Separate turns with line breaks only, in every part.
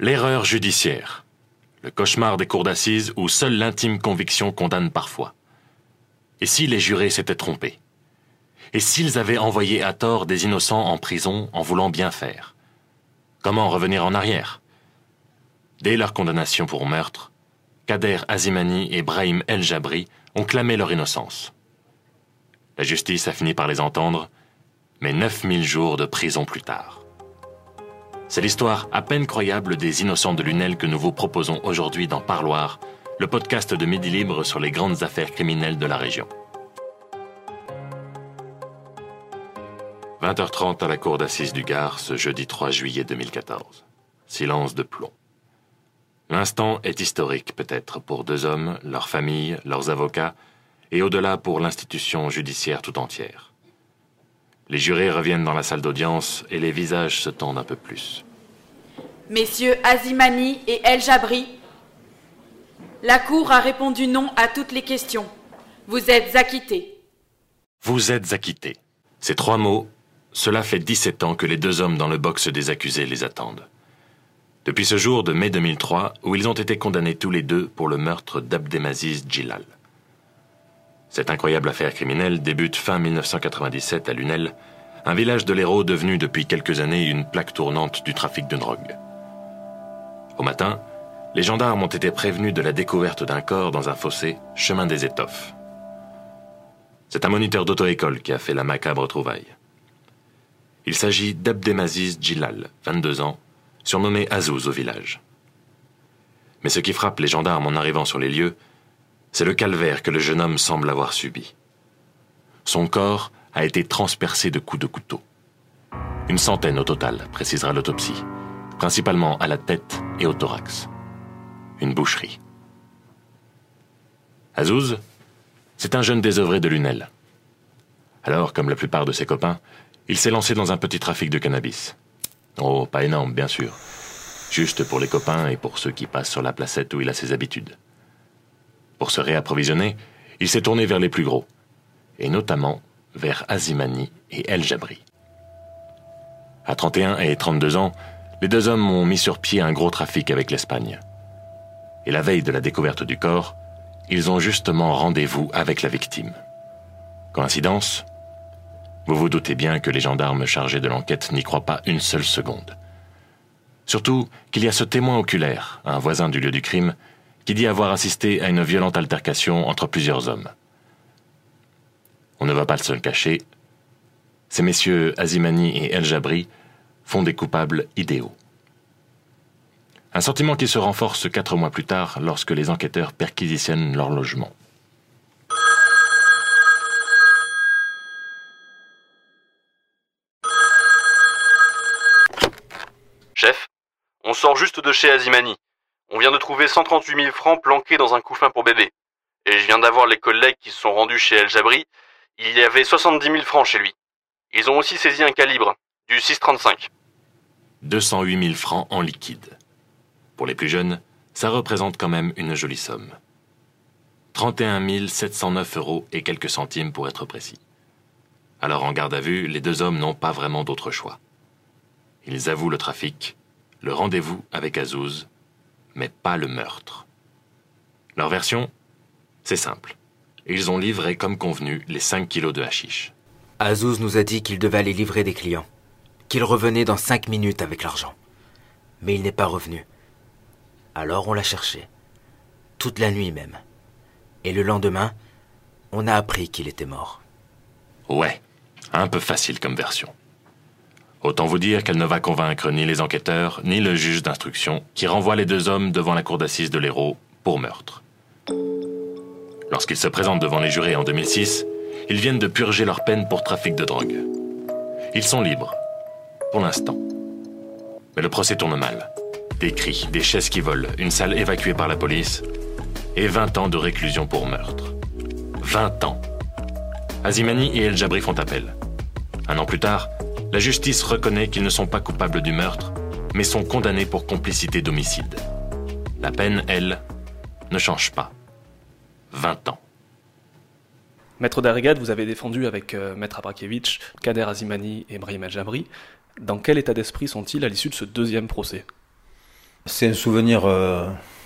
L'erreur judiciaire. Le cauchemar des cours d'assises où seule l'intime conviction condamne parfois. Et si les jurés s'étaient trompés? Et s'ils avaient envoyé à tort des innocents en prison en voulant bien faire? Comment revenir en arrière? Dès leur condamnation pour meurtre, Kader Azimani et Brahim El Jabri ont clamé leur innocence. La justice a fini par les entendre, mais 9000 jours de prison plus tard. C'est l'histoire à peine croyable des innocents de Lunel que nous vous proposons aujourd'hui dans Parloir, le podcast de Midi Libre sur les grandes affaires criminelles de la région. 20h30 à la cour d'assises du Gard ce jeudi 3 juillet 2014. Silence de plomb. L'instant est historique peut-être pour deux hommes, leurs familles, leurs avocats, et au-delà pour l'institution judiciaire tout entière. Les jurés reviennent dans la salle d'audience et les visages se tendent un peu plus.
Messieurs Azimani et El Jabri, la Cour a répondu non à toutes les questions. Vous êtes acquittés.
Vous êtes acquittés. Ces trois mots, cela fait 17 ans que les deux hommes dans le box des accusés les attendent. Depuis ce jour de mai 2003 où ils ont été condamnés tous les deux pour le meurtre d'Abdemaziz Djilal. Cette incroyable affaire criminelle débute fin 1997 à Lunel, un village de l'Hérault devenu depuis quelques années une plaque tournante du trafic de drogue. Au matin, les gendarmes ont été prévenus de la découverte d'un corps dans un fossé, chemin des étoffes. C'est un moniteur d'auto-école qui a fait la macabre trouvaille. Il s'agit d'Abdemaziz Djilal, 22 ans, surnommé Azouz au village. Mais ce qui frappe les gendarmes en arrivant sur les lieux, c'est le calvaire que le jeune homme semble avoir subi. Son corps a été transpercé de coups de couteau. Une centaine au total, précisera l'autopsie, principalement à la tête et au thorax. Une boucherie. Azouz, c'est un jeune désœuvré de Lunel. Alors, comme la plupart de ses copains, il s'est lancé dans un petit trafic de cannabis. Oh, pas énorme, bien sûr. Juste pour les copains et pour ceux qui passent sur la placette où il a ses habitudes. Pour se réapprovisionner, il s'est tourné vers les plus gros, et notamment vers Azimani et El Jabri. À 31 et 32 ans, les deux hommes ont mis sur pied un gros trafic avec l'Espagne. Et la veille de la découverte du corps, ils ont justement rendez-vous avec la victime. Coïncidence? Vous vous doutez bien que les gendarmes chargés de l'enquête n'y croient pas une seule seconde. Surtout qu'il y a ce témoin oculaire, un voisin du lieu du crime, qui dit avoir assisté à une violente altercation entre plusieurs hommes. On ne va pas se le cacher, ces messieurs Azimani et El Jabri font des coupables idéaux. Un sentiment qui se renforce quatre mois plus tard lorsque les enquêteurs perquisitionnent leur logement.
Chef, on sort juste de chez Azimani. On vient de trouver 138 000 francs planqués dans un couffin pour bébé. Et je viens d'avoir les collègues qui se sont rendus chez El Jabri. Il y avait 70 000 francs chez lui. Ils ont aussi saisi un calibre, du 635.
208 000 francs en liquide. Pour les plus jeunes, ça représente quand même une jolie somme. 31 709 euros et quelques centimes pour être précis. Alors en garde à vue, les deux hommes n'ont pas vraiment d'autre choix. Ils avouent le trafic, le rendez-vous avec Azouz, mais pas le meurtre. Leur version C'est simple. Ils ont livré comme convenu les 5 kilos de hashish.
Azouz nous a dit qu'il devait aller livrer des clients, qu'il revenait dans cinq minutes avec l'argent. Mais il n'est pas revenu. Alors on l'a cherché, toute la nuit même. Et le lendemain, on a appris qu'il était mort.
Ouais, un peu facile comme version. Autant vous dire qu'elle ne va convaincre ni les enquêteurs, ni le juge d'instruction, qui renvoie les deux hommes devant la cour d'assises de l'Hérault pour meurtre. Lorsqu'ils se présentent devant les jurés en 2006, ils viennent de purger leur peine pour trafic de drogue. Ils sont libres, pour l'instant. Mais le procès tourne mal. Des cris, des chaises qui volent, une salle évacuée par la police, et 20 ans de réclusion pour meurtre. 20 ans. Azimani et El Jabri font appel. Un an plus tard, la justice reconnaît qu'ils ne sont pas coupables du meurtre, mais sont condamnés pour complicité d'homicide. La peine, elle, ne change pas. 20 ans.
Maître Darrigat, vous avez défendu avec euh, Maître Abrakievitch, Kader Azimani et Brahim El Jabri. Dans quel état d'esprit sont-ils à l'issue de ce deuxième procès?
C'est un souvenir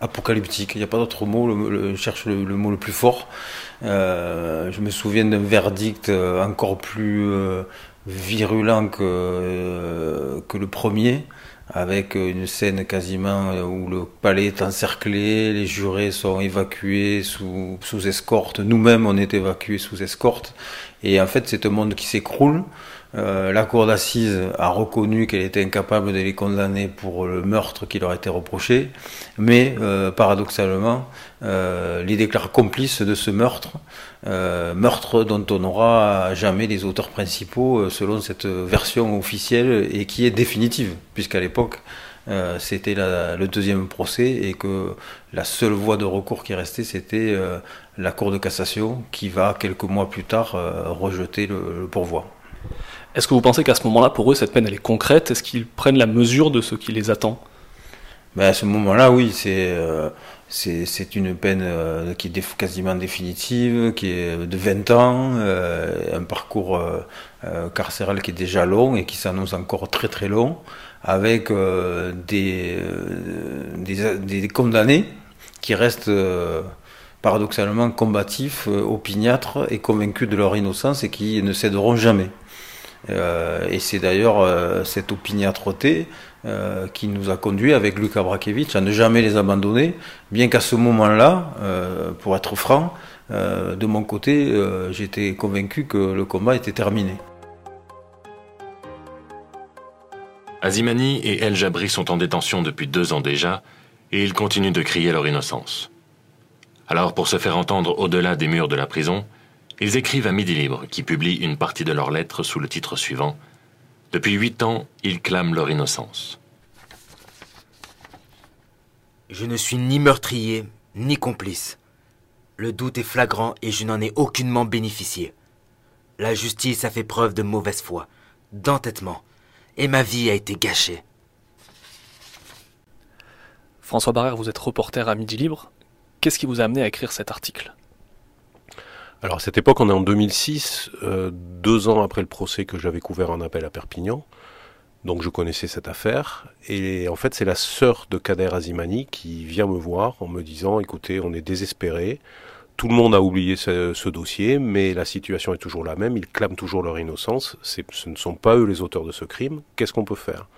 apocalyptique, il n'y a pas d'autre mot, je cherche le, mot le plus fort. je me souviens d'un verdict encore plus virulent que, que le premier avec une scène quasiment où le palais est encerclé, les jurés sont évacués sous, sous escorte, nous-mêmes on est évacués sous escorte, et en fait c'est un monde qui s'écroule. Euh, la cour d'assises a reconnu qu'elle était incapable de les condamner pour le meurtre qui leur été reproché, mais euh, paradoxalement, euh, les déclare complices de ce meurtre, meurtre dont on n'aura jamais les auteurs principaux selon cette version officielle et qui est définitive, puisqu'à l'époque, c'était le deuxième procès et que la seule voie de recours qui restait, c'était la Cour de cassation qui va, quelques mois plus tard, rejeter le pourvoi.
Est-ce que vous pensez qu'à ce moment-là, pour eux, cette peine, elle est concrète? Est-ce qu'ils prennent la mesure de ce qui les attend?
Ben, À ce moment-là, oui, c'est euh, une peine euh, qui est quasiment définitive, qui est de 20 ans, euh, un parcours carcéral qui est déjà long et qui s'annonce encore très très long, avec des, des, des, condamnés qui restent paradoxalement combatifs, opiniâtres et convaincus de leur innocence et qui ne céderont jamais. Euh, et c'est d'ailleurs euh, cette opiniâtreté euh, qui nous a conduit avec Luka Brakevich à ne jamais les abandonner, bien qu'à ce moment-là, pour être franc, de mon côté, j'étais convaincu que le combat était terminé.
Azimani et El Jabri sont en détention depuis deux ans déjà, et ils continuent de crier leur innocence. Alors, pour se faire entendre au-delà des murs de la prison, ils écrivent à Midi Libre, qui publie une partie de leurs lettres sous le titre suivant Depuis huit ans, ils clament leur innocence.
Je ne suis ni meurtrier, ni complice. Le doute est flagrant et je n'en ai aucunement bénéficié. La justice a fait preuve de mauvaise foi, d'entêtement, et ma vie a été gâchée.
François Barrère, vous êtes reporter à Midi Libre. Qu'est-ce qui vous a amené à écrire cet article?
Alors à cette époque, on est en 2006, euh, deux ans après le procès que j'avais couvert en appel à Perpignan. Donc je connaissais cette affaire. Et en fait, c'est la sœur de Kader Azimani qui vient me voir en me disant, écoutez, on est désespéré. Tout le monde a oublié ce, dossier, mais la situation est toujours la même. Ils clament toujours leur innocence. Ce ne sont pas eux les auteurs de ce crime. Qu'est-ce qu'on peut faire?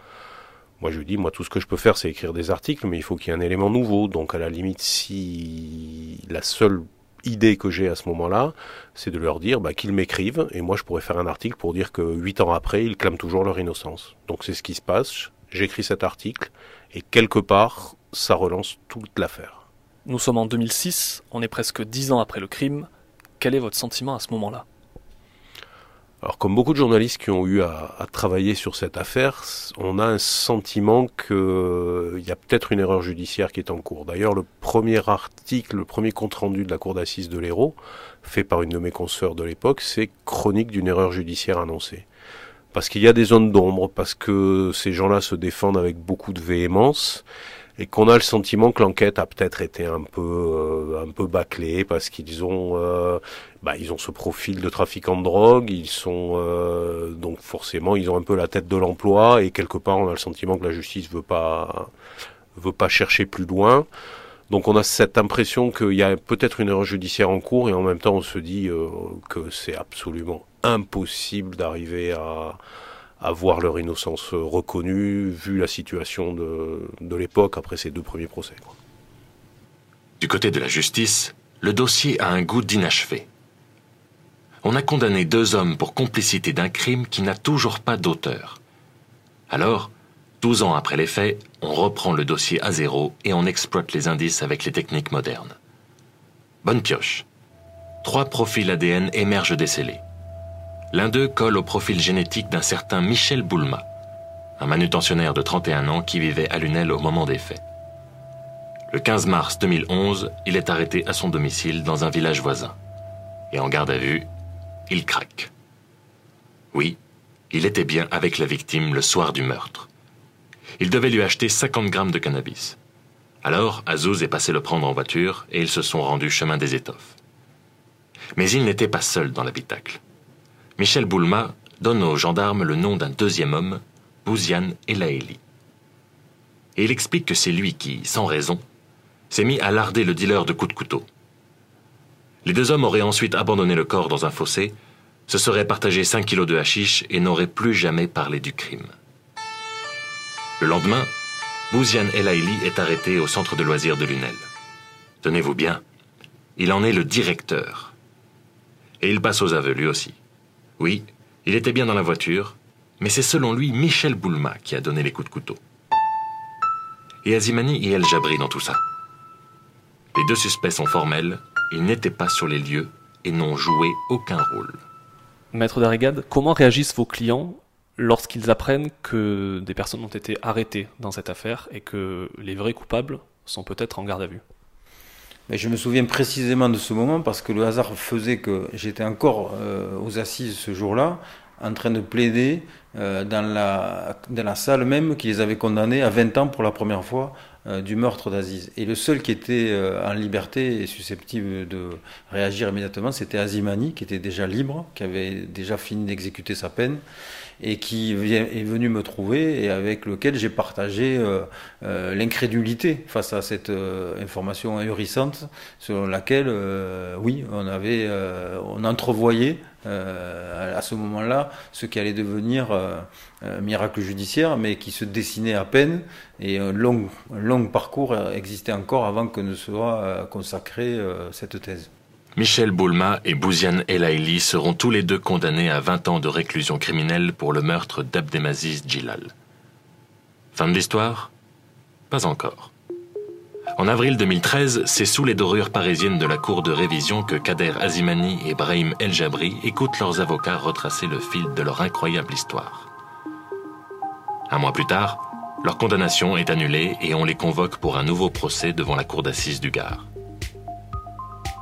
Moi, je lui dis, moi, tout ce que je peux faire, c'est écrire des articles, mais il faut qu'il y ait un élément nouveau. Donc, à la limite, si la seule idée que j'ai à ce moment-là, c'est de leur dire bah, qu'ils m'écrivent, et moi je pourrais faire un article pour dire que huit ans après, ils clament toujours leur innocence. Donc c'est ce qui se passe, j'écris cet article, et quelque part, ça relance toute l'affaire.
Nous sommes en 2006, on est presque dix ans après le crime. Quel est votre sentiment à ce moment-là?
Alors comme beaucoup de journalistes qui ont eu à, travailler sur cette affaire, on a un sentiment qu'il euh, y a peut-être une erreur judiciaire qui est en cours. D'ailleurs, le premier article, le premier compte-rendu de la Cour d'assises de l'Hérault, fait par une de mes consoeurs de l'époque, c'est chronique d'une erreur judiciaire annoncée. Parce qu'il y a des zones d'ombre, parce que ces gens-là se défendent avec beaucoup de véhémence, et qu'on a le sentiment que l'enquête a peut-être été un peu euh, un peu bâclée parce qu'ils ont euh, bah, ils ont ce profil de trafiquant de drogue, ils sont euh, donc forcément ils ont un peu la tête de l'emploi et quelque part on a le sentiment que la justice veut pas veut pas chercher plus loin. Donc on a cette impression qu'il y a peut-être une erreur judiciaire en cours et en même temps on se dit que c'est absolument impossible d'arriver à à voir leur innocence reconnue, vu la situation de, l'époque après ces deux premiers procès.
Du côté de la justice, le dossier a un goût d'inachevé. On a condamné deux hommes pour complicité d'un crime qui n'a toujours pas d'auteur. Alors, douze ans après les faits, on reprend le dossier à zéro et on exploite les indices avec les techniques modernes. Bonne pioche. Trois profils ADN émergent des scellés. L'un d'eux colle au profil génétique d'un certain Michel Boulma, un manutentionnaire de 31 ans qui vivait à Lunel au moment des faits. Le 15 mars 2011, il est arrêté à son domicile dans un village voisin. Et en garde à vue, il craque. Oui, il était bien avec la victime le soir du meurtre. Il devait lui acheter 50 grammes de cannabis. Alors, Azouz est passé le prendre en voiture et ils se sont rendus chemin des étoffes. Mais il n'était pas seul dans l'habitacle. Michel Boulma donne aux gendarmes le nom d'un deuxième homme, Bouziane Elaeli. et il explique que c'est lui qui, sans raison, s'est mis à larder le dealer de coups de couteau. Les deux hommes auraient ensuite abandonné le corps dans un fossé, se seraient partagés 5 kilos de hashish et n'auraient plus jamais parlé du crime. Le lendemain, Bouziane Elaili est arrêté au centre de loisirs de Lunel. Tenez-vous bien, il en est le directeur. Et il passe aux aveux lui aussi. Oui, il était bien dans la voiture, mais c'est selon lui Michel Boulma qui a donné les coups de couteau. Et Azimani et El Jabri dans tout ça. Les deux suspects sont formels, ils n'étaient pas sur les lieux et n'ont joué aucun rôle.
Maître Darrigade, comment réagissent vos clients lorsqu'ils apprennent que des personnes ont été arrêtées dans cette affaire et que les vrais coupables sont peut-être en garde à vue?
Mais je me souviens précisément de ce moment parce que le hasard faisait que j'étais encore euh, aux assises ce jour-là, en train de plaider euh, dans, la, dans la salle même qui les avait condamnés à 20 ans pour la première fois euh, du meurtre d'Aziz. Et le seul qui était en liberté et susceptible de réagir immédiatement, c'était Azimani, qui était déjà libre, qui avait déjà fini d'exécuter sa peine et qui est venu me trouver et avec lequel j'ai partagé euh, l'incrédulité face à cette information ahurissante sur laquelle, oui, on avait, on entrevoyait à ce moment-là ce qui allait devenir un miracle judiciaire, mais qui se dessinait à peine et un long, long parcours existait encore avant que ne soit euh, consacrée euh, cette thèse.
Michel Boulma et Bouziane Elaili seront tous les deux condamnés à 20 ans de réclusion criminelle pour le meurtre d'Abdemaziz Djilal. Fin de l'histoire? Pas encore. En avril 2013, c'est sous les dorures parisiennes de la cour de révision que Kader Azimani et Brahim El Jabri écoutent leurs avocats retracer le fil de leur incroyable histoire. Un mois plus tard, leur condamnation est annulée et on les convoque pour un nouveau procès devant la cour d'assises du Gard.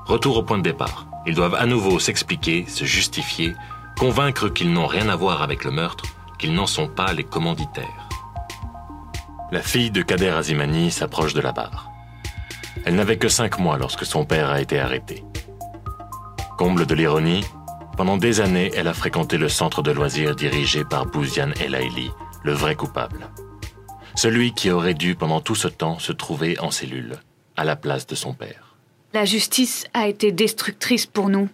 Retour au point de départ. Ils doivent à nouveau s'expliquer, se justifier, convaincre qu'ils n'ont rien à voir avec le meurtre, qu'ils n'en sont pas les commanditaires. La fille de Kader Azimani s'approche de la barre. Elle n'avait que cinq mois lorsque son père a été arrêté. Comble de l'ironie, pendant des années, elle a fréquenté le centre de loisirs dirigé par Bouziane El Aili, le vrai coupable. Celui qui aurait dû pendant tout ce temps se trouver en cellule, à la place de son père.
La justice a été destructrice pour nous.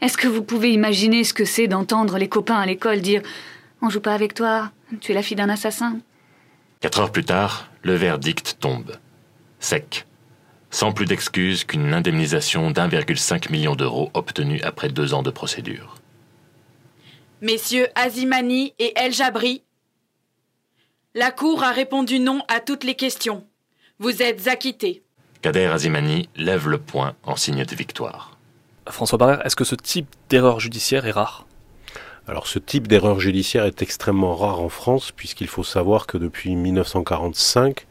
Est-ce que vous pouvez imaginer ce que c'est d'entendre les copains à l'école dire On joue pas avec toi, tu es la fille d'un assassin
Quatre heures plus tard, le verdict tombe. Sec. Sans plus d'excuses qu'une indemnisation d'1,5 million d'euros obtenue après deux ans de procédure.
Messieurs Azimani et El Jabri, la Cour a répondu non à toutes les questions. Vous êtes acquittés.
Kader Azimani lève le poing en signe de victoire.
François Barrère, est-ce que ce type d'erreur judiciaire est rare?
Alors ce type d'erreur judiciaire est extrêmement rare en France puisqu'il faut savoir que depuis 1945,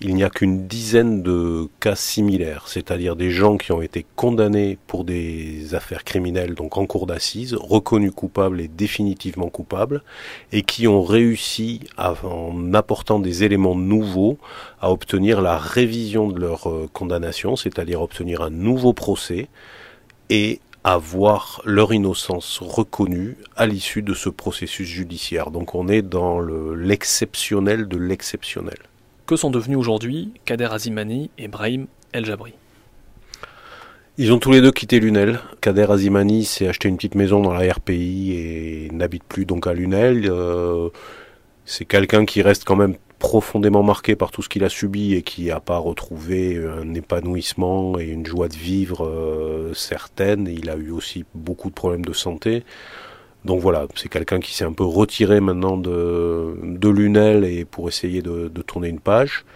il n'y a qu'une dizaine de cas similaires, c'est-à-dire des gens qui ont été condamnés pour des affaires criminelles, donc en cour d'assises, reconnus coupables et définitivement coupables, et qui ont réussi, en apportant des éléments nouveaux, à obtenir la révision de leur euh, condamnation, c'est-à-dire obtenir un nouveau procès, et avoir leur innocence reconnue à l'issue de ce processus judiciaire. Donc on est dans l'exceptionnel de l'exceptionnel.
Que sont devenus aujourd'hui Kader Azimani et Brahim El Jabri
ils ont tous les deux quitté Lunel. Kader Azimani s'est acheté une petite maison dans la RPI et n'habite plus donc à Lunel. Euh, c'est quelqu'un qui reste quand même profondément marqué par tout ce qu'il a subi et qui n'a pas retrouvé un épanouissement et une joie de vivre euh, certaine. Il a eu aussi beaucoup de problèmes de santé. Donc voilà, c'est quelqu'un qui s'est un peu retiré maintenant de, de Lunel et pour essayer de, tourner une page.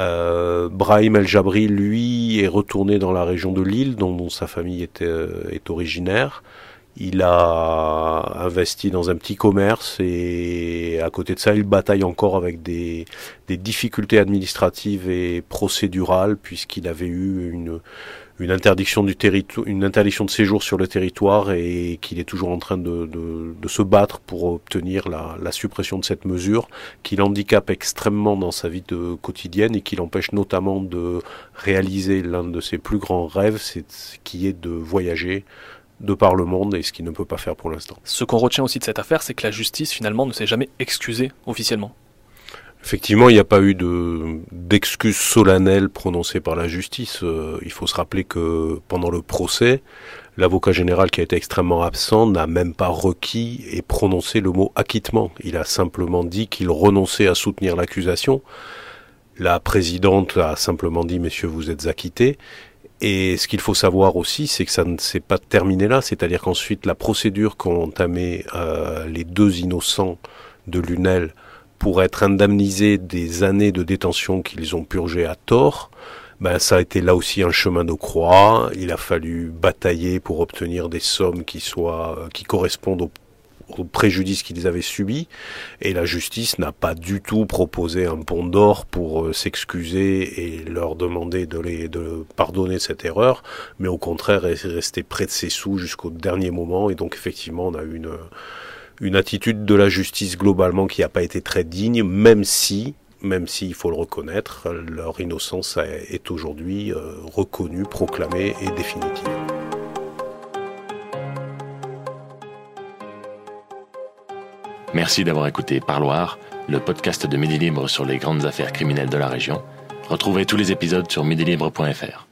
Euh, Brahim El Jabri, lui, est retourné dans la région de Lille, dont, sa famille était, euh, est originaire. Il a investi dans un petit commerce et à côté de ça, il bataille encore avec des, des difficultés administratives et procédurales puisqu'il avait eu une, une interdiction du territoire, une interdiction de séjour sur le territoire et qu'il est toujours en train de, se battre pour obtenir la, suppression de cette mesure qui l'handicape extrêmement dans sa vie de, quotidienne et qui l'empêche notamment de réaliser l'un de ses plus grands rêves, c'est qui est de voyager de par le monde et ce qu'il ne peut pas faire pour l'instant.
Ce qu'on retient aussi de cette affaire, c'est que la justice finalement ne s'est jamais excusée officiellement.
Effectivement, il n'y a pas eu d'excuses solennelles prononcées par la justice. Euh, il faut se rappeler que pendant le procès, l'avocat général qui a été extrêmement absent n'a même pas requis et prononcé le mot acquittement. Il a simplement dit qu'il renonçait à soutenir l'accusation. La présidente a simplement dit, messieurs, vous êtes acquittés. Et ce qu'il faut savoir aussi, c'est que ça ne s'est pas terminé là, c'est-à-dire qu'ensuite la procédure qu'ont entamé euh, les deux innocents de Lunel pour être indemnisés des années de détention qu'ils ont purgées à tort, ben ça a été là aussi un chemin de croix. Il a fallu batailler pour obtenir des sommes qui soient euh, qui correspondent au préjudice qu'ils avaient subi, et la justice n'a pas du tout proposé un pont d'or pour euh, s'excuser et leur demander de, les, de pardonner cette erreur, mais au contraire est resté près de ses sous jusqu'au dernier moment, et donc effectivement on a eu une, une attitude de la justice globalement qui n'a pas été très digne, même si même s'il faut le reconnaître, leur innocence est aujourd'hui euh, reconnue, proclamée et définitive.
Merci d'avoir écouté Parloir, le podcast de Midi Libre sur les grandes affaires criminelles de la région. Retrouvez tous les épisodes sur midilibre.fr.